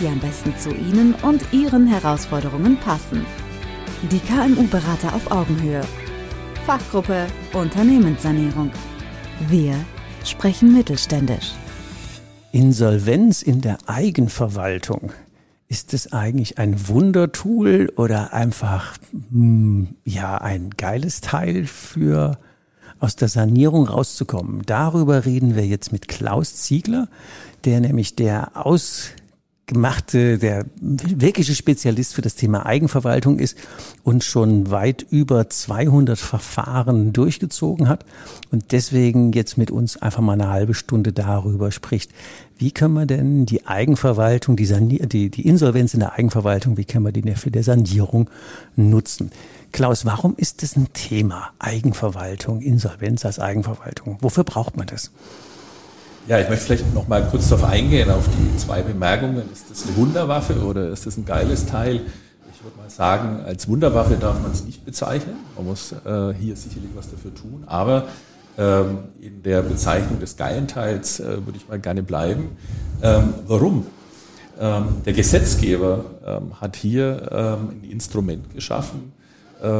die am besten zu Ihnen und Ihren Herausforderungen passen. Die KMU-Berater auf Augenhöhe. Fachgruppe Unternehmenssanierung. Wir sprechen mittelständisch. Insolvenz in der Eigenverwaltung. Ist es eigentlich ein Wundertool oder einfach hm, ja ein geiles Teil für aus der Sanierung rauszukommen? Darüber reden wir jetzt mit Klaus Ziegler, der nämlich der aus gemachte, der wirkliche Spezialist für das Thema Eigenverwaltung ist und schon weit über 200 Verfahren durchgezogen hat und deswegen jetzt mit uns einfach mal eine halbe Stunde darüber spricht. Wie können wir denn die Eigenverwaltung, die, Sanier die, die Insolvenz in der Eigenverwaltung, wie können wir die für der Sanierung nutzen? Klaus, warum ist das ein Thema? Eigenverwaltung, Insolvenz als Eigenverwaltung. Wofür braucht man das? Ja, ich möchte vielleicht noch mal kurz darauf eingehen, auf die zwei Bemerkungen. Ist das eine Wunderwaffe oder ist das ein geiles Teil? Ich würde mal sagen, als Wunderwaffe darf man es nicht bezeichnen. Man muss äh, hier sicherlich was dafür tun. Aber ähm, in der Bezeichnung des geilen Teils äh, würde ich mal gerne bleiben. Ähm, warum? Ähm, der Gesetzgeber ähm, hat hier ähm, ein Instrument geschaffen,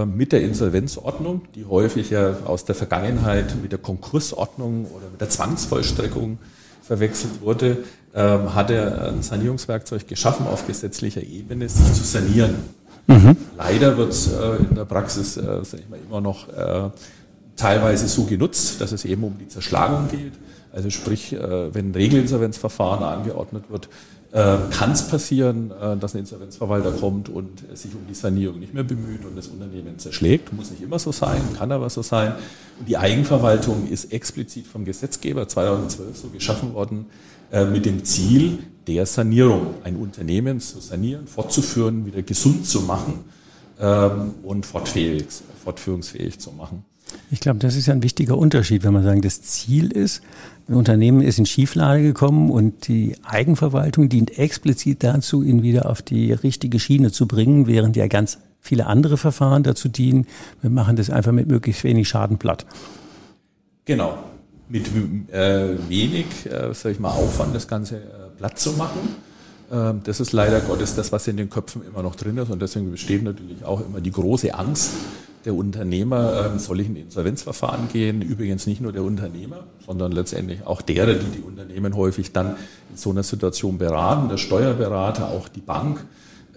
mit der Insolvenzordnung, die häufig ja aus der Vergangenheit mit der Konkursordnung oder mit der Zwangsvollstreckung verwechselt wurde, ähm, hat er ein Sanierungswerkzeug geschaffen auf gesetzlicher Ebene, sich zu sanieren. Mhm. Leider wird es äh, in der Praxis äh, mal, immer noch äh, teilweise so genutzt, dass es eben um die Zerschlagung geht. Also sprich, äh, wenn ein Regelinsolvenzverfahren angeordnet wird, äh, kann es passieren, äh, dass ein Insolvenzverwalter kommt und sich um die Sanierung nicht mehr bemüht und das Unternehmen zerschlägt. Muss nicht immer so sein, kann aber so sein. Und die Eigenverwaltung ist explizit vom Gesetzgeber 2012 so geschaffen worden, äh, mit dem Ziel der Sanierung, ein Unternehmen zu sanieren, fortzuführen, wieder gesund zu machen ähm, und fortführungsfähig zu machen. Ich glaube, das ist ja ein wichtiger Unterschied, wenn man sagen, das Ziel ist, ein Unternehmen ist in Schieflage gekommen und die Eigenverwaltung dient explizit dazu, ihn wieder auf die richtige Schiene zu bringen, während ja ganz viele andere Verfahren dazu dienen. Wir machen das einfach mit möglichst wenig Schaden platt. Genau. Mit äh, wenig, äh, sag ich mal, Aufwand, das Ganze äh, platt zu machen. Ähm, das ist leider Gottes das, was in den Köpfen immer noch drin ist. Und deswegen besteht natürlich auch immer die große Angst, der Unternehmer, ähm, soll ich in Insolvenzverfahren gehen? Übrigens nicht nur der Unternehmer, sondern letztendlich auch derer, die die Unternehmen häufig dann in so einer Situation beraten, der Steuerberater, auch die Bank.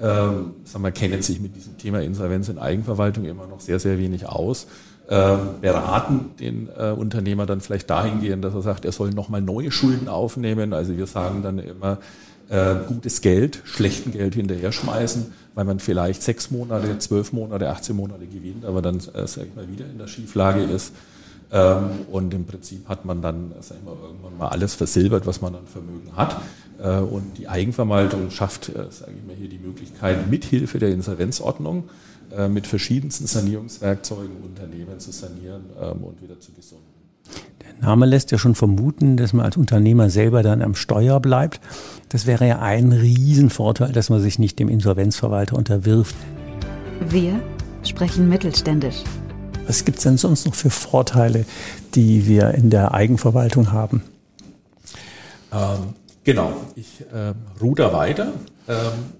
Ähm, sagen wir, kennen sich mit diesem Thema Insolvenz in Eigenverwaltung immer noch sehr, sehr wenig aus. Ähm, beraten den äh, Unternehmer dann vielleicht dahingehend, dass er sagt, er soll nochmal neue Schulden aufnehmen. Also wir sagen dann immer, äh, gutes Geld, schlechten Geld hinterher schmeißen, weil man vielleicht sechs Monate, zwölf Monate, 18 Monate gewinnt, aber dann, äh, sag ich mal, wieder in der Schieflage ist. Ähm, und im Prinzip hat man dann, sag ich mal, irgendwann mal alles versilbert, was man an Vermögen hat. Äh, und die Eigenverwaltung schafft, äh, sage ich mal, hier die Möglichkeit, mithilfe der Insolvenzordnung äh, mit verschiedensten Sanierungswerkzeugen Unternehmen zu sanieren ähm, und wieder zu gesunden. Der Name lässt ja schon vermuten, dass man als Unternehmer selber dann am Steuer bleibt. Das wäre ja ein Riesenvorteil, dass man sich nicht dem Insolvenzverwalter unterwirft. Wir sprechen mittelständisch. Was gibt es denn sonst noch für Vorteile, die wir in der Eigenverwaltung haben? Ähm, genau, ich äh, ruder weiter. Ähm,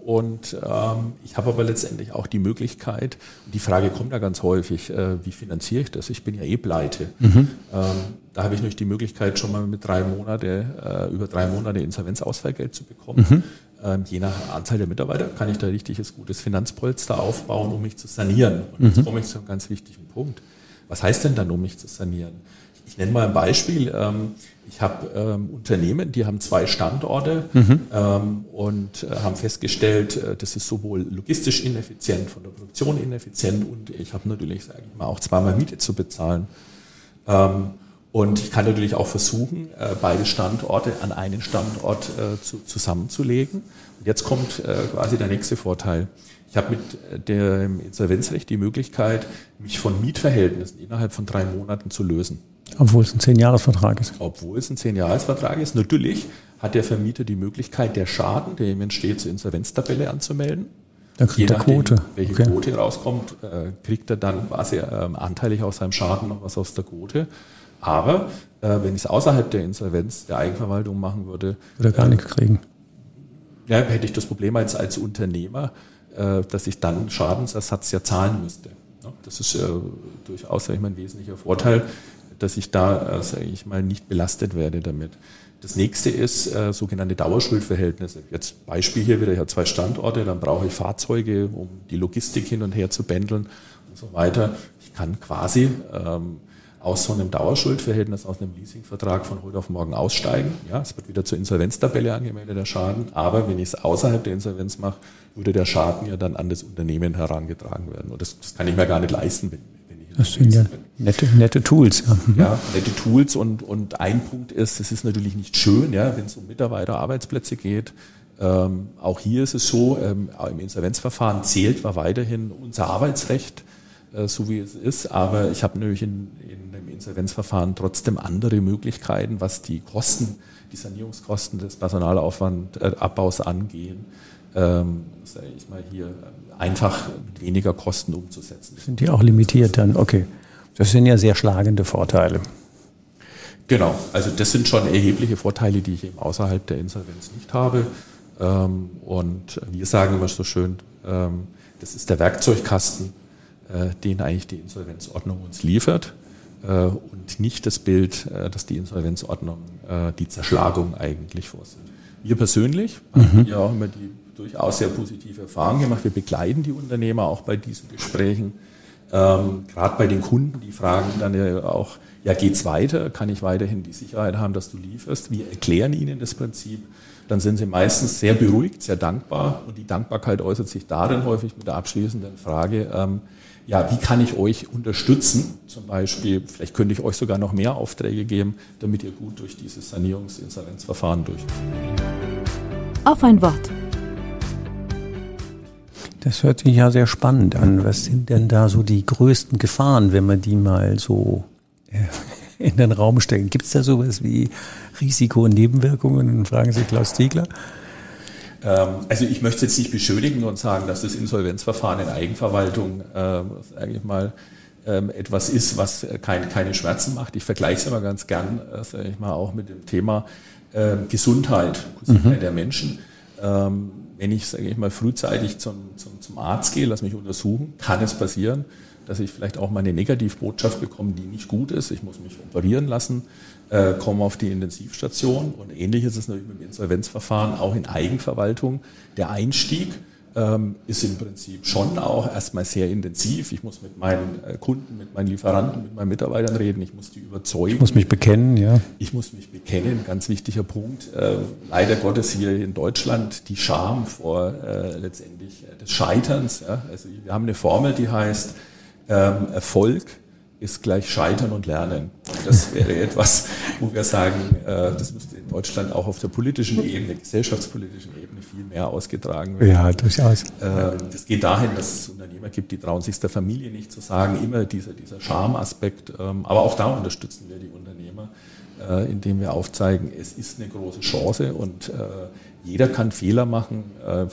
und ähm, ich habe aber letztendlich auch die Möglichkeit, die Frage kommt ja ganz häufig, äh, wie finanziere ich das? Ich bin ja eh pleite. Mhm. Ähm, da habe ich natürlich die Möglichkeit, schon mal mit drei Monate, äh, über drei Monate Insolvenzausfallgeld zu bekommen. Mhm. Je nach Anzahl der Mitarbeiter kann ich da richtiges, gutes Finanzpolster aufbauen, um mich zu sanieren. Und jetzt mhm. komme ich zu einem ganz wichtigen Punkt. Was heißt denn dann, um mich zu sanieren? Ich nenne mal ein Beispiel. Ähm, ich habe ähm, Unternehmen, die haben zwei Standorte mhm. ähm, und äh, haben festgestellt, äh, das ist sowohl logistisch ineffizient, von der Produktion ineffizient und ich habe natürlich, sage ich mal, auch zweimal Miete zu bezahlen. Und ich kann natürlich auch versuchen, äh, beide Standorte an einen Standort zu, zusammenzulegen. Und jetzt kommt quasi der nächste Vorteil. Ich habe mit dem Insolvenzrecht die Möglichkeit, mich von Mietverhältnissen innerhalb von drei Monaten zu lösen. Obwohl es ein Zehn-Jahres-Vertrag ist. Obwohl es ein Zehn-Jahres-Vertrag ist. Natürlich hat der Vermieter die Möglichkeit, der Schaden, der ihm entsteht, zur Insolvenztabelle anzumelden. Da kriegt er Quote. Welche okay. Quote rauskommt, kriegt er dann quasi ähm, anteilig aus seinem Schaden noch was aus der Quote. Aber äh, wenn ich es außerhalb der Insolvenz, der Eigenverwaltung machen würde, würde gar äh, nichts kriegen. Ja, hätte ich das Problem als, als Unternehmer, äh, dass ich dann Schadensersatz ja zahlen müsste. Das ist äh, durchaus ich mal, ein wesentlicher Vorteil, dass ich da, äh, sage ich mal, nicht belastet werde damit. Das nächste ist äh, sogenannte Dauerschuldverhältnisse. Jetzt Beispiel hier wieder, ich habe zwei Standorte, dann brauche ich Fahrzeuge, um die Logistik hin und her zu bändeln und so weiter. Ich kann quasi ähm, aus so einem Dauerschuldverhältnis, aus einem Leasingvertrag von heute auf morgen aussteigen. Ja, es wird wieder zur Insolvenztabelle angemeldet, der Schaden. Aber wenn ich es außerhalb der Insolvenz mache, würde der Schaden ja dann an das Unternehmen herangetragen werden. Und das, das kann ich mir gar nicht leisten, wenn, Das sind ja nette, nette Tools. Ja. Mhm. ja, nette Tools. Und, und ein Punkt ist, es ist natürlich nicht schön, ja, wenn es um Mitarbeiterarbeitsplätze geht. Ähm, auch hier ist es so, ähm, im Insolvenzverfahren zählt war weiterhin unser Arbeitsrecht äh, so wie es ist. Aber ich habe natürlich in, in dem Insolvenzverfahren trotzdem andere Möglichkeiten, was die Kosten, die Sanierungskosten des Personalaufwandabbaus angehen, ähm, sage ich mal hier einfach mit weniger Kosten umzusetzen. Sind die auch limitiert dann? Okay. Das sind ja sehr schlagende Vorteile. Genau, also das sind schon erhebliche Vorteile, die ich eben außerhalb der Insolvenz nicht habe. Ähm, und wir sagen immer so schön, ähm, das ist der Werkzeugkasten, äh, den eigentlich die Insolvenzordnung uns liefert äh, und nicht das Bild, äh, dass die Insolvenzordnung die Zerschlagung eigentlich vorsieht. Wir persönlich mhm. haben ja auch immer die durchaus sehr positive Erfahrung gemacht. Wir begleiten die Unternehmer auch bei diesen Gesprächen. Ähm, Gerade bei den Kunden, die fragen dann ja auch, ja, geht's weiter? Kann ich weiterhin die Sicherheit haben, dass du lieferst? Wir erklären ihnen das Prinzip. Dann sind sie meistens sehr beruhigt, sehr dankbar. Und die Dankbarkeit äußert sich darin häufig mit der abschließenden Frage, ähm, ja, wie kann ich euch unterstützen? Zum Beispiel, vielleicht könnte ich euch sogar noch mehr Aufträge geben, damit ihr gut durch dieses Sanierungsinsolvenzverfahren durchkommt. Auf ein Wort. Das hört sich ja sehr spannend an. Was sind denn da so die größten Gefahren, wenn man die mal so äh, in den Raum stellen? Gibt es da sowas wie Risiko- und Nebenwirkungen? Fragen Sie Klaus Ziegler. Ähm, also ich möchte jetzt nicht beschönigen und sagen, dass das Insolvenzverfahren in Eigenverwaltung äh, eigentlich mal ähm, etwas ist, was kein, keine Schmerzen macht. Ich vergleiche es immer ganz gern, äh, sage ich mal, auch mit dem Thema äh, Gesundheit, Gesundheit mhm. der Menschen. Ähm, wenn ich, sage ich mal, frühzeitig zum, zum, zum Arzt gehe, lass mich untersuchen, kann es passieren, dass ich vielleicht auch mal eine Negativbotschaft bekomme, die nicht gut ist. Ich muss mich operieren lassen äh, kommen auf die Intensivstation. Und ähnlich ist es natürlich mit dem Insolvenzverfahren auch in Eigenverwaltung. Der Einstieg ist im Prinzip schon auch erstmal sehr intensiv. Ich muss mit meinen äh, Kunden, mit meinen Lieferanten, mit meinen Mitarbeitern reden. Ich muss die überzeugen. Ich muss mich bekennen, ja. Ich muss mich bekennen, ganz wichtiger Punkt. Äh, leider Gottes hier in Deutschland die Scham vor äh, letztendlich äh, des Scheiterns. Ja. Also wir haben eine Formel, die heißt ähm, Erfolg ist gleich Scheitern und Lernen. Das wäre etwas, wo wir sagen, äh, das müsste in Deutschland auch auf der politischen Ebene, gesellschaftspolitischen Ebene viel mehr ausgetragen werden. Ja, durchaus. Ähm, das geht dahin, dass es Unternehmer gibt, die trauen sich der Familie nicht zu sagen, immer dieser, dieser Charmaspekt. Ähm, aber auch da unterstützen wir die Unternehmer, äh, indem wir aufzeigen, es ist eine große Chance und äh, jeder kann Fehler machen,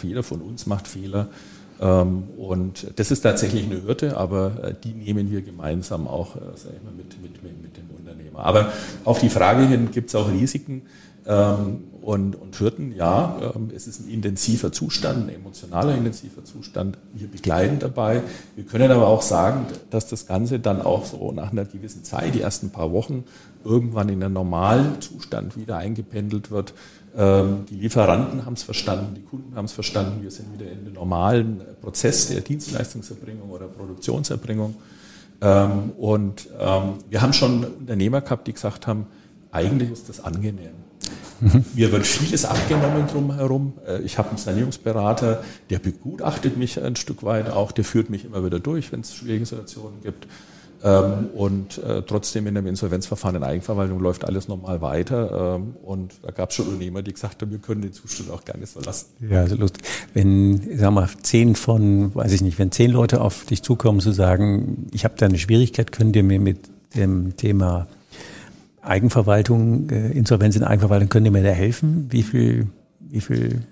jeder von uns macht Fehler. Ähm, und das ist tatsächlich eine Hürde, aber äh, die nehmen wir gemeinsam auch äh, mal, mit, mit, mit dem Unternehmer. Aber auf die Frage hin gibt es auch Risiken und, und Hürden. Ja, ähm, es ist ein intensiver Zustand, ein emotionaler intensiver Zustand. Wir begleiten dabei. Wir können aber auch sagen, dass das Ganze dann auch so nach einer gewissen Zeit, die ersten paar Wochen, irgendwann in einen normalen Zustand wieder eingependelt wird. Ähm, die Lieferanten haben es verstanden, die Kunden haben es verstanden. Wir sind wieder in den normalen Prozess der Dienstleistungserbringung oder Produktionserbringung. Ähm, und ähm, wir haben schon Unternehmer gehabt, die gesagt haben, eigentlich ist das angenehm. Mir wird vieles abgenommen drumherum. Äh, ich habe einen Sanierungsberater, der begutachtet mich ein Stück weit auch, der führt mich immer wieder durch, wenn es schwierige Situationen gibt. Ähm, und äh, trotzdem in einem Insolvenzverfahren in Eigenverwaltung läuft alles normal weiter. Ähm, und da gab es schon Unternehmer, die gesagt haben, wir können den Zustand auch gerne so lassen. Ja, also lustig. Wenn, sag mal, zehn von, weiß ich nicht, wenn zehn Leute auf dich zukommen zu sagen, ich habe da eine Schwierigkeit, könnt ihr mir mit dem Thema Eigenverwaltung, äh, Insolvenz in Eigenverwaltung, könnt ihr mir da helfen? Wie viel, wie viel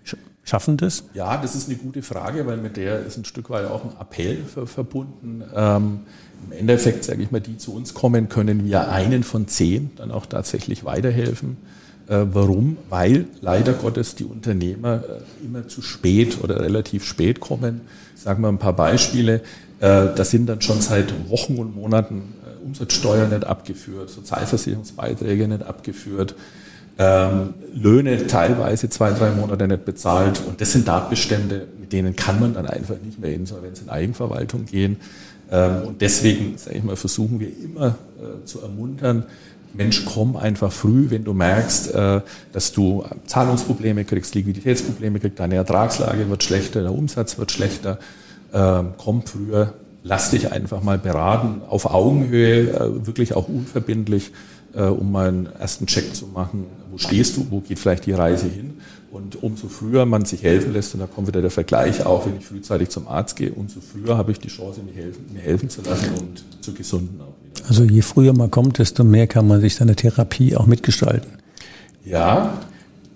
schaffen das? Ja, das ist eine gute Frage, weil mit der ist ein Stück weit auch ein Appell verbunden. Ähm, Im Endeffekt, sage ich mal, die zu uns kommen, können wir einen von zehn dann auch tatsächlich weiterhelfen. Äh, warum? Weil leider Gottes die Unternehmer äh, immer zu spät oder relativ spät kommen. Sagen wir ein paar Beispiele. Äh, das sind dann schon seit Wochen und Monaten Umsatzsteuer nicht abgeführt, Sozialversicherungsbeiträge nicht abgeführt ähm, Löhne teilweise zwei, drei Monate nicht bezahlt. Und das sind Tatbestände, mit denen kann man dann einfach nicht mehr Insolvenz in Eigenverwaltung gehen. Ähm, und deswegen, sage ich mal, versuchen wir immer äh, zu ermuntern, Mensch, komm einfach früh, wenn du merkst, äh, dass du Zahlungsprobleme kriegst, Liquiditätsprobleme kriegst, deine Ertragslage wird schlechter, der Umsatz wird schlechter. Ähm, komm früher, lass dich einfach mal beraten, auf Augenhöhe, äh, wirklich auch unverbindlich äh, um mal einen ersten Check zu machen, wo stehst du, wo geht vielleicht die Reise hin. Und umso früher man sich helfen lässt, und da kommt wieder der Vergleich auch, wenn ich frühzeitig zum Arzt gehe, umso früher habe ich die Chance, mir helfen, mir helfen zu lassen und zu gesunden auch wieder. Also je früher man kommt, desto mehr kann man sich seine Therapie auch mitgestalten. Ja,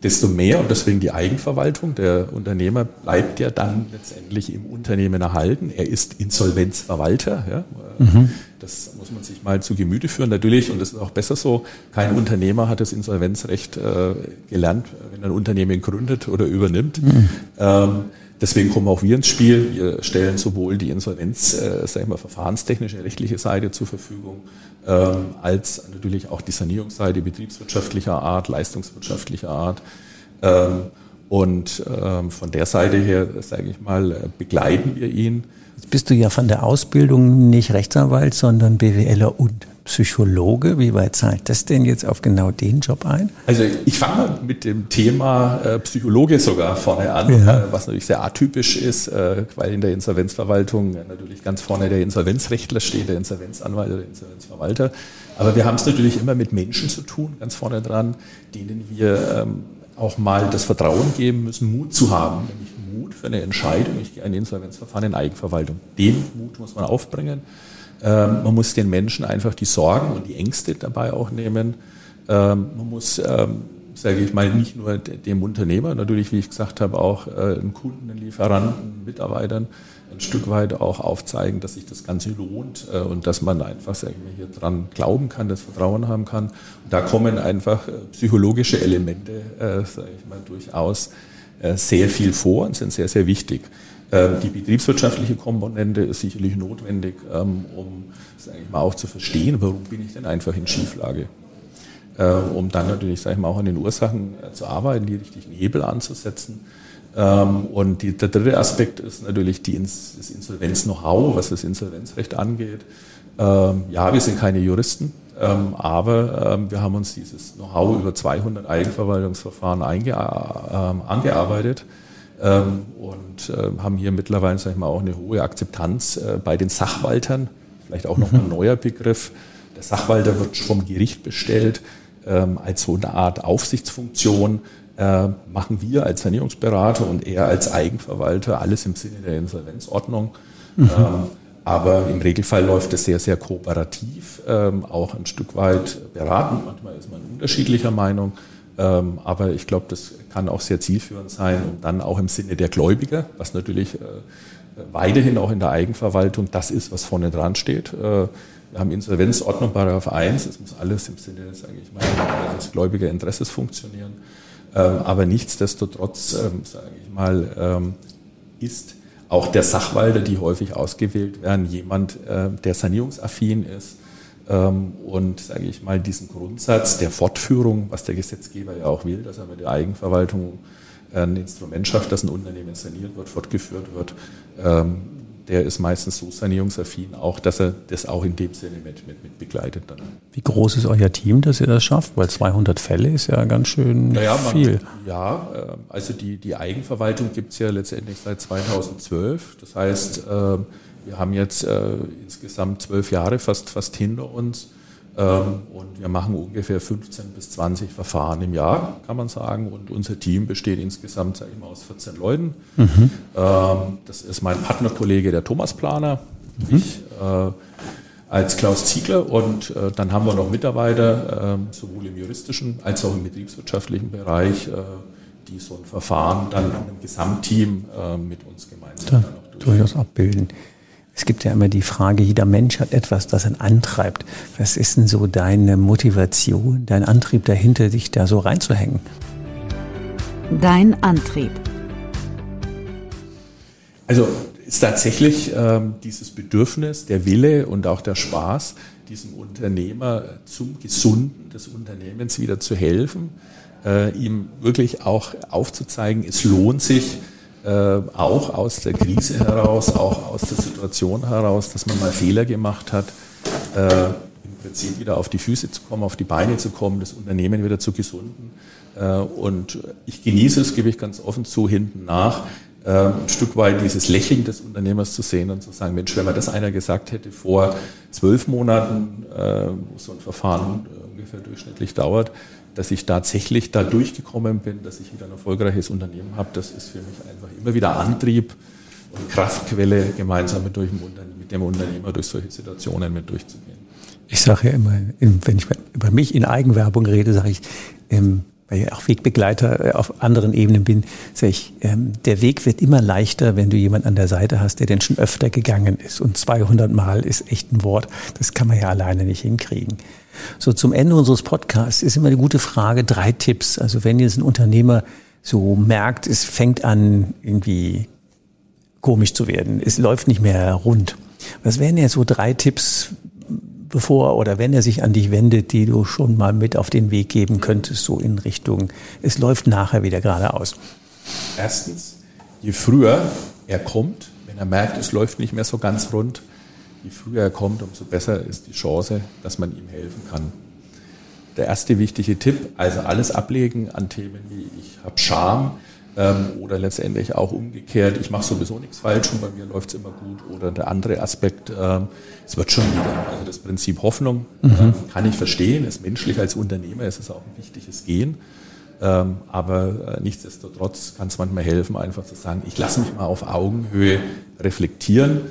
desto mehr und deswegen die Eigenverwaltung. Der Unternehmer bleibt ja dann letztendlich im Unternehmen erhalten. Er ist Insolvenzverwalter. Ja. Mhm. Das muss man sich mal zu Gemüte führen. Natürlich, und das ist auch besser so, kein Unternehmer hat das Insolvenzrecht äh, gelernt, wenn er ein Unternehmen gründet oder übernimmt. Mhm. Ähm, Deswegen kommen auch wir ins Spiel. Wir stellen sowohl die Insolvenz, äh, sag ich mal, verfahrenstechnische, rechtliche Seite zur Verfügung, ähm, als natürlich auch die Sanierungsseite betriebswirtschaftlicher Art, leistungswirtschaftlicher Art. Ähm, und ähm, von der Seite her, sage ich mal, äh, begleiten wir ihn. Jetzt bist du ja von der Ausbildung nicht Rechtsanwalt, sondern BWLer und Psychologe. Wie weit zahlt das denn jetzt auf genau den Job ein? Also ich fange mal mit dem Thema äh, Psychologe sogar vorne an, ja. äh, was natürlich sehr atypisch ist, äh, weil in der Insolvenzverwaltung natürlich ganz vorne der Insolvenzrechtler steht, der Insolvenzanwalt oder der Insolvenzverwalter. Aber wir haben es natürlich immer mit Menschen zu tun, ganz vorne dran, denen wir ähm, auch mal das Vertrauen geben müssen, Mut zu haben, nämlich Mut für eine Entscheidung. Ich gehe ein Insolvenzverfahren in Eigenverwaltung. Den Mut muss man aufbringen. Ähm, man muss den Menschen einfach die Sorgen und die Ängste dabei auch nehmen. Ähm, man muss, ähm, sage ich mal, nicht nur dem Unternehmer, natürlich, wie ich gesagt habe, auch äh, den Kunden, den Lieferanten, Mitarbeitern ein Stück weit auch aufzeigen, dass sich das Ganze lohnt äh, und dass man einfach, sage ich mal, hier dran glauben kann, das Vertrauen haben kann. Und da kommen einfach äh, psychologische Elemente, äh, sage ich mal, durchaus äh, sehr viel vor und sind sehr, sehr wichtig. Ähm, die betriebswirtschaftliche Komponente ist sicherlich notwendig, ähm, um sage ich mal, auch zu verstehen, warum bin ich denn einfach in Schieflage. Ähm, um dann natürlich, sage ich mal, auch an den Ursachen äh, zu arbeiten, die richtigen Hebel anzusetzen. Und die, der dritte Aspekt ist natürlich die, das Insolvenz-Know-how, was das Insolvenzrecht angeht. Ja, wir sind keine Juristen, aber wir haben uns dieses Know-how über 200 Eigenverwaltungsverfahren angearbeitet ähm, und äh, haben hier mittlerweile sag ich mal, auch eine hohe Akzeptanz äh, bei den Sachwaltern. Vielleicht auch noch mhm. ein neuer Begriff. Der Sachwalter wird vom Gericht bestellt ähm, als so eine Art Aufsichtsfunktion. Äh, machen wir als Sanierungsberater und er als Eigenverwalter alles im Sinne der Insolvenzordnung. Mhm. Ähm, aber im Regelfall läuft es sehr, sehr kooperativ, ähm, auch ein Stück weit beratend. Manchmal ist man unterschiedlicher Meinung. Ähm, aber ich glaube, das kann auch sehr zielführend sein und dann auch im Sinne der Gläubiger, was natürlich äh, weiterhin auch in der Eigenverwaltung das ist, was vorne dran steht. Äh, wir haben Insolvenzordnung Paragraph 1, es muss alles im Sinne sage ich mal, des Gläubigerinteresses funktionieren. Ähm, aber nichtsdestotrotz, ähm, sage ich mal, ist auch der Sachwalter, die häufig ausgewählt werden, jemand, der sanierungsaffin ist, und, sage ich mal, diesen Grundsatz der Fortführung, was der Gesetzgeber ja auch will, dass er mit der Eigenverwaltung ein Instrument schafft, dass ein Unternehmen saniert wird, fortgeführt wird, ähm, der ist meistens so sanierungsaffin auch, dass er das auch in dem Sinne mit, mit, mit begleitet. Dann. Wie groß ist euer Team, dass ihr das schafft? Weil 200 Fälle ist ja ganz schön naja, viel. Man, ja, ähm, also die, die Eigenverwaltung gibt es ja letztendlich seit 2012. Das heißt, wir haben jetzt äh, insgesamt zwölf Jahre fast, fast hinter uns ähm, und wir machen ungefähr 15 bis 20 Verfahren im Jahr, kann man sagen. Und unser Team besteht insgesamt sag ich mal, aus 14 Leuten. Mhm. Ähm, das ist mein Partnerkollege, der Thomas Planer, mhm. ich äh, als Klaus Ziegler. Und äh, dann haben wir noch Mitarbeiter, äh, sowohl im juristischen als auch im betriebswirtschaftlichen Bereich, äh, die so ein Verfahren dann in einem Gesamtteam äh, mit uns gemeinsam da, durchaus abbilden. Es gibt ja immer die Frage, jeder Mensch hat etwas, das ihn antreibt. Was ist denn so deine Motivation, dein Antrieb dahinter, dich da so reinzuhängen? Dein Antrieb. Also ist tatsächlich ähm, dieses Bedürfnis, der Wille und auch der Spaß, diesem Unternehmer zum Gesunden des Unternehmens wieder zu helfen, äh, ihm wirklich auch aufzuzeigen, es lohnt sich, äh, auch aus der Krise heraus, auch aus der Situation heraus, dass man mal Fehler gemacht hat, äh, im Prinzip wieder auf die Füße zu kommen, auf die Beine zu kommen, das Unternehmen wieder zu gesunden. Äh, und ich genieße es, gebe ich ganz offen zu, hinten nach, äh, ein Stück weit dieses Lächeln des Unternehmers zu sehen und zu sagen, Mensch, wenn mir das einer gesagt hätte vor zwölf Monaten, äh, wo so ein Verfahren ungefähr durchschnittlich dauert, dass ich tatsächlich da durchgekommen bin, dass ich wieder ein erfolgreiches Unternehmen habe, das ist für mich einfach immer wieder Antrieb und Kraftquelle, gemeinsam mit, durch, mit dem Unternehmer durch solche Situationen mit durchzugehen. Ich sage ja immer, wenn ich über mich in Eigenwerbung rede, sage ich, ähm, weil ich auch Wegbegleiter äh, auf anderen Ebenen bin, sage ich, ähm, der Weg wird immer leichter, wenn du jemand an der Seite hast, der denn schon öfter gegangen ist. Und 200 Mal ist echt ein Wort. Das kann man ja alleine nicht hinkriegen. So zum Ende unseres Podcasts ist immer eine gute Frage, drei Tipps. Also wenn jetzt ein Unternehmer so merkt, es fängt an irgendwie komisch zu werden, es läuft nicht mehr rund. Was wären ja so drei Tipps, bevor oder wenn er sich an dich wendet, die du schon mal mit auf den Weg geben könntest, so in Richtung, es läuft nachher wieder geradeaus? Erstens, je früher er kommt, wenn er merkt, es läuft nicht mehr so ganz rund, je früher er kommt, umso besser ist die Chance, dass man ihm helfen kann. Der erste wichtige Tipp, also alles ablegen an Themen wie ich habe Scham ähm, oder letztendlich auch umgekehrt, ich mache sowieso nichts falsch und bei mir läuft es immer gut oder der andere Aspekt, ähm, es wird schon wieder. Also das Prinzip Hoffnung mhm. ähm, kann ich verstehen, ist menschlich als Unternehmer, ist es auch ein wichtiges Gehen. Ähm, aber äh, nichtsdestotrotz kann es manchmal helfen, einfach zu sagen, ich lasse mich mal auf Augenhöhe reflektieren.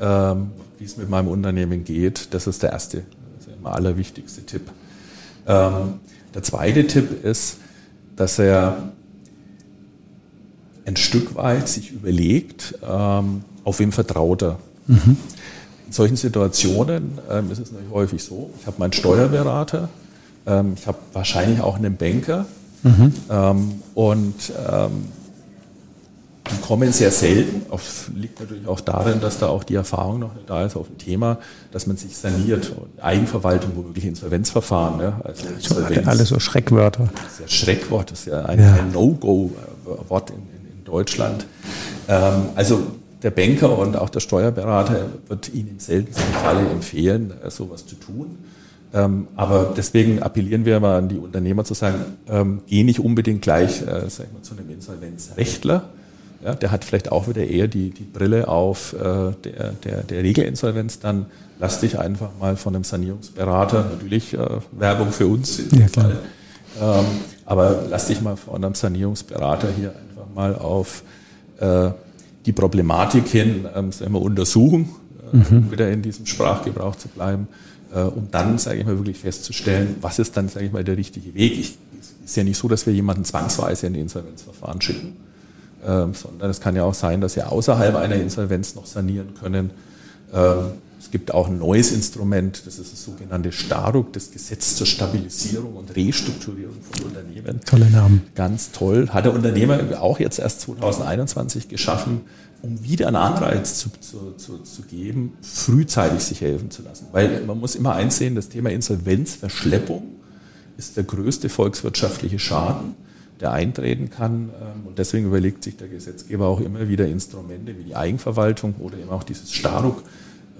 Ähm, wie es mit meinem Unternehmen geht. Das ist der erste, also immer allerwichtigste Tipp. Ähm, der zweite Tipp ist, dass er ein Stück weit sich überlegt, ähm, auf wem vertraut er. Mhm. In solchen Situationen ähm, ist es natürlich häufig so, ich habe meinen Steuerberater, ähm, ich habe wahrscheinlich auch einen Banker mhm. Und ähm, die kommen sehr selten. Auf, liegt natürlich auch darin, dass da auch die Erfahrung noch nicht da ist auf dem Thema, dass man sich saniert. Eigenverwaltung, womöglich Insolvenzverfahren. Ne? Also Insolvenz, alles so Schreckwörter. Das ist ja Schreckwort, das ist ja ein, ja. ein No-Go-Wort in, Deutschland. Ähm, also der Banker und auch der Steuerberater wird Ihnen im seltensten Falle empfehlen, äh, sowas zu tun. Ähm, aber deswegen appellieren wir mal an die Unternehmer zu sagen, ähm, geh nicht unbedingt gleich äh, sag ich mal, zu einem Insolvenzrechtler, ja, der hat vielleicht auch wieder eher die, die Brille auf äh, der, der, der Regelinsolvenz. Dann lass dich einfach mal von einem Sanierungsberater, natürlich äh, Werbung für uns in ja, Fall, ähm, aber lass dich mal von einem Sanierungsberater hier mal auf äh, die Problematik hin ähm, sagen wir, untersuchen, äh, mhm. um wieder in diesem Sprachgebrauch zu bleiben, äh, um dann, sage ich mal, wirklich festzustellen, was ist dann, sage ich mal, der richtige Weg. Ich, es ist ja nicht so, dass wir jemanden zwangsweise in die Insolvenzverfahren schicken ähm, sondern es kann ja auch sein, dass sie außerhalb einer Insolvenz noch sanieren können. Ähm, es gibt auch ein neues Instrument, das ist das sogenannte STARUG, das Gesetz zur Stabilisierung und Restrukturierung von Unternehmen. Tolle Namen. Ganz toll. Hat der Unternehmer auch jetzt erst 2021 geschaffen, um wieder einen Anreiz zu, zu, zu, zu geben, frühzeitig sich helfen zu lassen. Weil man muss immer einsehen, das Thema Insolvenzverschleppung ist der größte volkswirtschaftliche Schaden der eintreten kann. Ähm, und deswegen überlegt sich der Gesetzgeber auch immer wieder Instrumente wie die Eigenverwaltung oder eben auch dieses Staruk.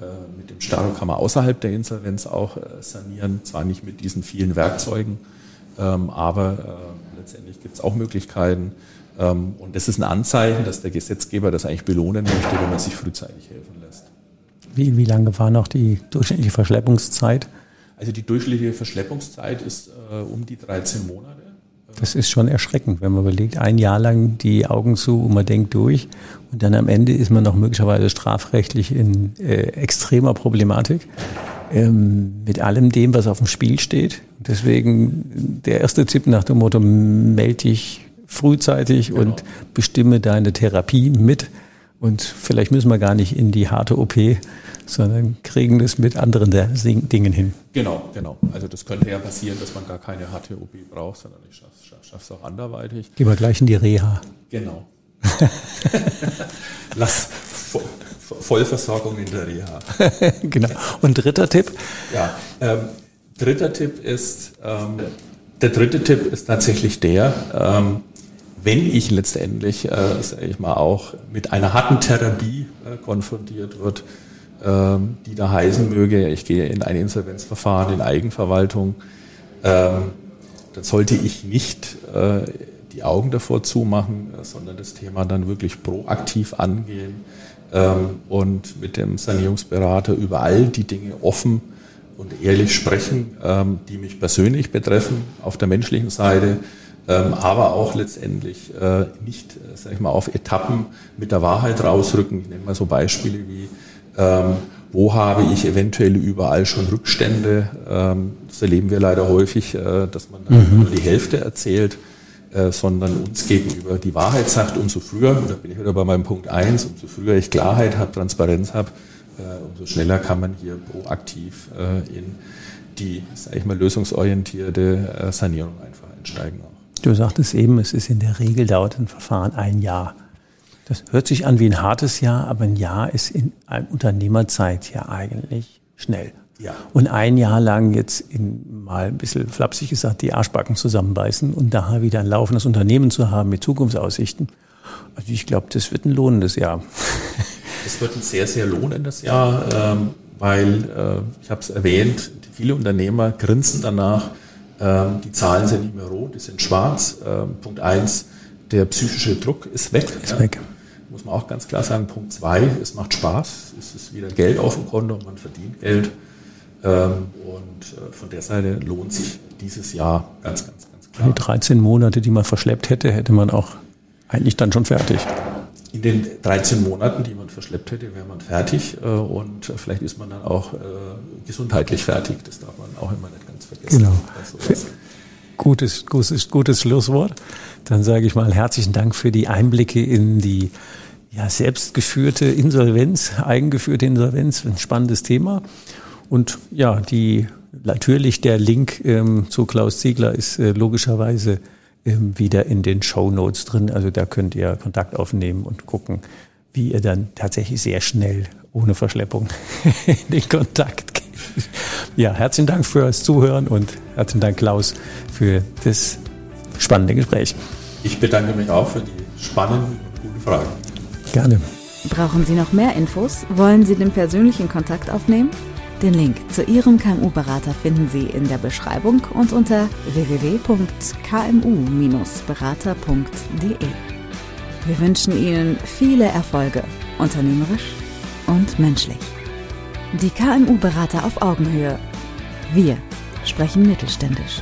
Äh, mit dem Staruk kann man außerhalb der Insolvenz auch äh, sanieren, zwar nicht mit diesen vielen Werkzeugen, ähm, aber äh, letztendlich gibt es auch Möglichkeiten. Ähm, und das ist ein Anzeichen, dass der Gesetzgeber das eigentlich belohnen möchte, wenn man sich frühzeitig helfen lässt. Wie, wie lange war noch die durchschnittliche Verschleppungszeit? Also die durchschnittliche Verschleppungszeit ist um die 13 Monate. Das ist schon erschreckend, wenn man überlegt, ein Jahr lang die Augen zu und man denkt durch und dann am Ende ist man noch möglicherweise strafrechtlich in äh, extremer Problematik ähm, mit allem dem, was auf dem Spiel steht. Deswegen der erste Tipp nach dem Motto, melde dich frühzeitig genau. und bestimme deine Therapie mit. Und vielleicht müssen wir gar nicht in die harte OP, sondern kriegen das mit anderen Dingen hin. Genau, genau. Also das könnte ja passieren, dass man gar keine harte OP braucht, sondern ich schaffe es auch anderweitig. Gehen wir gleich in die Reha. Genau. Lass Vollversorgung in der Reha. genau. Und dritter Tipp? Ja, ähm, dritter Tipp ist, ähm, der dritte Tipp ist tatsächlich der, ähm, wenn ich letztendlich, äh, sage ich mal, auch mit einer harten Therapie äh, konfrontiert wird, ähm, die da heißen möge, ich gehe in ein Insolvenzverfahren, in Eigenverwaltung, ähm, dann sollte ich nicht äh, die Augen davor zumachen, äh, sondern das Thema dann wirklich proaktiv angehen ähm, und mit dem Sanierungsberater über all die Dinge offen und ehrlich sprechen, ähm, die mich persönlich betreffen, auf der menschlichen Seite, aber auch letztendlich äh, nicht, äh, sag ich mal, auf Etappen mit der Wahrheit rausrücken. Ich nenne mal so Beispiele wie, ähm, wo habe ich eventuell überall schon Rückstände? Ähm, das erleben wir leider häufig, äh, dass man mhm. nur die Hälfte erzählt, äh, sondern uns gegenüber die Wahrheit sagt. Umso früher, und da bin ich wieder bei meinem Punkt eins, umso früher ich Klarheit habe, Transparenz habe, äh, umso schneller kann man hier proaktiv äh, in die, sag ich mal, lösungsorientierte Sanierung einfach einsteigen. Auch. Du sagtest eben, es ist in der Regel dauert ein Verfahren ein Jahr. Das hört sich an wie ein hartes Jahr, aber ein Jahr ist in einem Unternehmerzeit ja eigentlich schnell. Ja. Und ein Jahr lang jetzt in, mal ein bisschen flapsig gesagt, die Arschbacken zusammenbeißen und da wieder ein laufendes Unternehmen zu haben mit Zukunftsaussichten. Also ich glaube, das wird ein lohnendes Jahr. Es wird ein sehr, sehr lohnendes Jahr, ähm, weil, äh, ich habe es erwähnt, viele Unternehmer grinsen danach, ähm, die Zahlen sind nicht mehr rot, die sind schwarz. Ähm, Punkt eins, der psychische Druck ist weg. Ist ja. weg. Muss man auch ganz klar sagen. Punkt zwei, es macht Spaß. Es ist wieder Geld auf dem Konto und man verdient Geld. Ähm, und äh, von der Seite lohnt sich dieses Jahr ganz, ganz, ganz klar. Die 13 Monate, die man verschleppt hätte, hätte man auch eigentlich dann schon fertig. In den 13 Monaten, die man verschleppt hätte, wäre man fertig äh, und vielleicht ist man dann auch äh, gesundheitlich fertig. Das darf man auch immer nicht ganz vergessen. Genau. Gutes, gutes, gutes Schlusswort. Dann sage ich mal herzlichen Dank für die Einblicke in die ja, selbstgeführte Insolvenz, eigengeführte Insolvenz. Ein spannendes Thema. Und ja, die natürlich der Link ähm, zu Klaus Ziegler ist äh, logischerweise wieder in den Show Notes drin. Also da könnt ihr Kontakt aufnehmen und gucken, wie ihr dann tatsächlich sehr schnell ohne Verschleppung in den Kontakt geht. Ja, herzlichen Dank fürs Zuhören und herzlichen Dank, Klaus, für das spannende Gespräch. Ich bedanke mich auch für die spannenden und guten Fragen. Gerne. Brauchen Sie noch mehr Infos? Wollen Sie den persönlichen Kontakt aufnehmen? Den Link zu Ihrem KMU-Berater finden Sie in der Beschreibung und unter www.kmu-berater.de. Wir wünschen Ihnen viele Erfolge, unternehmerisch und menschlich. Die KMU-Berater auf Augenhöhe. Wir sprechen mittelständisch.